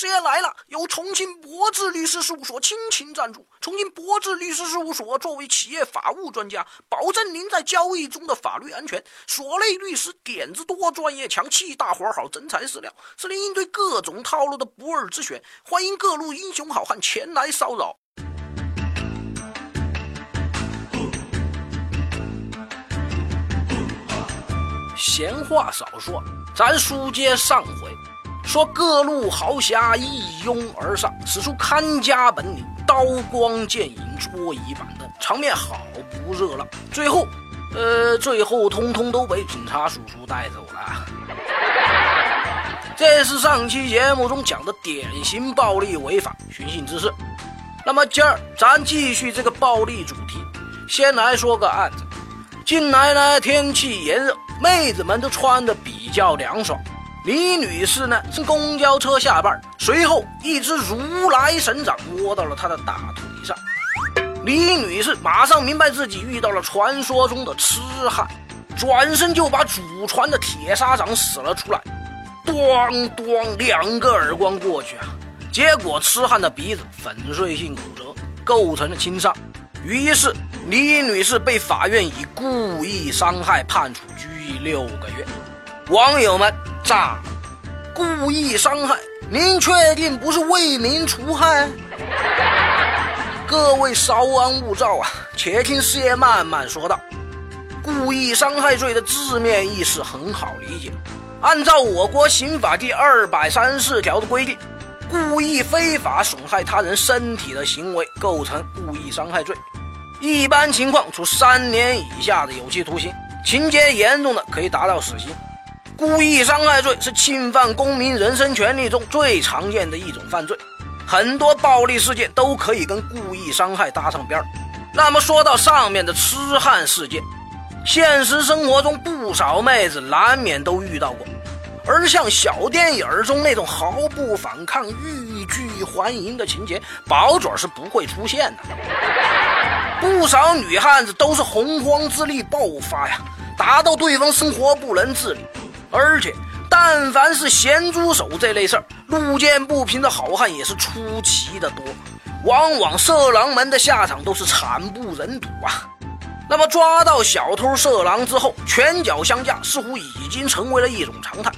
师爷来了，由重庆博智律师事务所倾情赞助。重庆博智律师事务所作为企业法务专家，保证您在交易中的法律安全。所内律师点子多，专业强，气大活好，真材实料，是您应对各种套路的不二之选。欢迎各路英雄好汉前来骚扰。闲话少说，咱书接上回。说各路豪侠一拥而上，使出看家本领，刀光剑影，桌椅板凳，场面好不热闹。最后，呃，最后通通都被警察叔叔带走了。这是上期节目中讲的典型暴力违法寻衅滋事。那么今儿咱继续这个暴力主题，先来说个案子。近来呢，天气炎热，妹子们都穿的比较凉爽。李女士呢，从公交车下班，随后一只如来神掌窝到了她的大腿上。李女士马上明白自己遇到了传说中的痴汉，转身就把祖传的铁砂掌使了出来，咣咣两个耳光过去啊！结果痴汉的鼻子粉碎性骨折，构成了轻伤。于是李女士被法院以故意伤害判处拘役六个月。网友们。炸！故意伤害，您确定不是为民除害？各位稍安勿躁啊，且听师爷慢慢说道。故意伤害罪的字面意思很好理解，按照我国刑法第二百三十四条的规定，故意非法损害他人身体的行为构成故意伤害罪，一般情况处三年以下的有期徒刑，情节严重的可以达到死刑。故意伤害罪是侵犯公民人身权利中最常见的一种犯罪，很多暴力事件都可以跟故意伤害搭上边儿。那么说到上面的痴汉事件，现实生活中不少妹子难免都遇到过，而像小电影中那种毫不反抗、欲拒还迎的情节，保准是不会出现的。不少女汉子都是洪荒之力爆发呀，打到对方生活不能自理。而且，但凡是咸猪手这类事儿，路见不平的好汉也是出奇的多，往往色狼们的下场都是惨不忍睹啊。那么抓到小偷色狼之后，拳脚相加似乎已经成为了一种常态。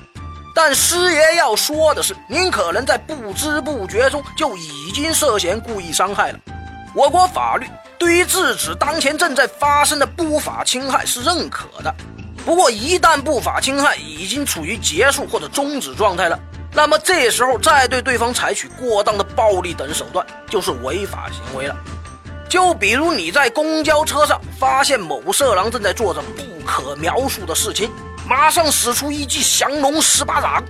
但师爷要说的是，您可能在不知不觉中就已经涉嫌故意伤害了。我国法律对于制止当前正在发生的不法侵害是认可的。不过，一旦不法侵害已经处于结束或者终止状态了，那么这时候再对对方采取过当的暴力等手段，就是违法行为了。就比如你在公交车上发现某色狼正在做着不可描述的事情，马上使出一记降龙十八掌，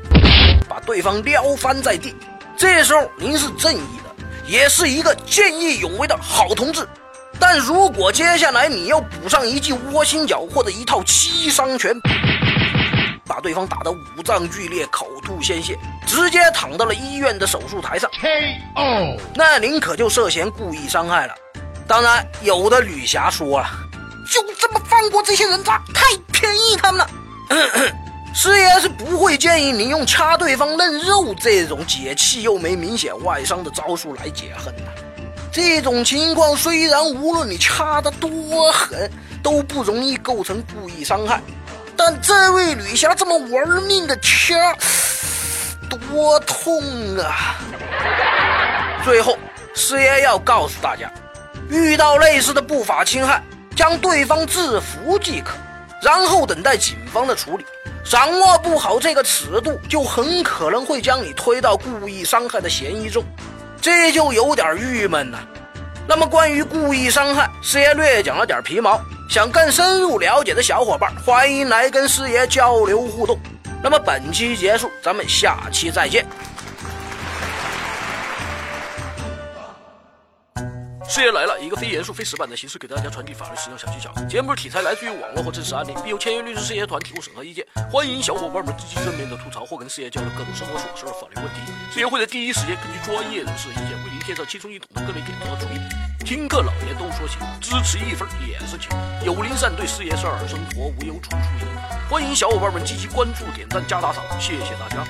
把对方撩翻在地。这时候您是正义的，也是一个见义勇为的好同志。但如果接下来你要补上一记窝心脚或者一套七伤拳，把对方打得五脏俱裂、口吐鲜血，直接躺到了医院的手术台上，K.O.，那您可就涉嫌故意伤害了。当然，有的女侠说了，就这么放过这些人渣，太便宜他们了。师爷是不会建议您用掐对方嫩肉这种解气又没明显外伤的招数来解恨的。这种情况虽然无论你掐得多狠都不容易构成故意伤害，但这位女侠这么玩命的掐，多痛啊！最后，师爷要告诉大家，遇到类似的不法侵害，将对方制服即可，然后等待警方的处理。掌握不好这个尺度，就很可能会将你推到故意伤害的嫌疑中。这就有点郁闷呐。那么关于故意伤害，师爷略讲了点皮毛。想更深入了解的小伙伴，欢迎来跟师爷交流互动。那么本期结束，咱们下期再见。师爷来了，一个非严肃、非死板的形式给大家传递法律实用小技巧。节目题材来自于网络或真实案例，并由签约律师师爷团提供审核意见。欢迎小伙伴们积极正面的吐槽或跟师爷交流各种生活琐事的法律问题。师爷会在第一时间根据专业人士的意见，为您介绍轻松易懂的各类点子和主意。听课老爷都说行，支持一分也是情。有灵善对师爷事儿，生活无忧处处赢。欢迎小伙伴们积极关注、点赞、加打赏，谢谢大家。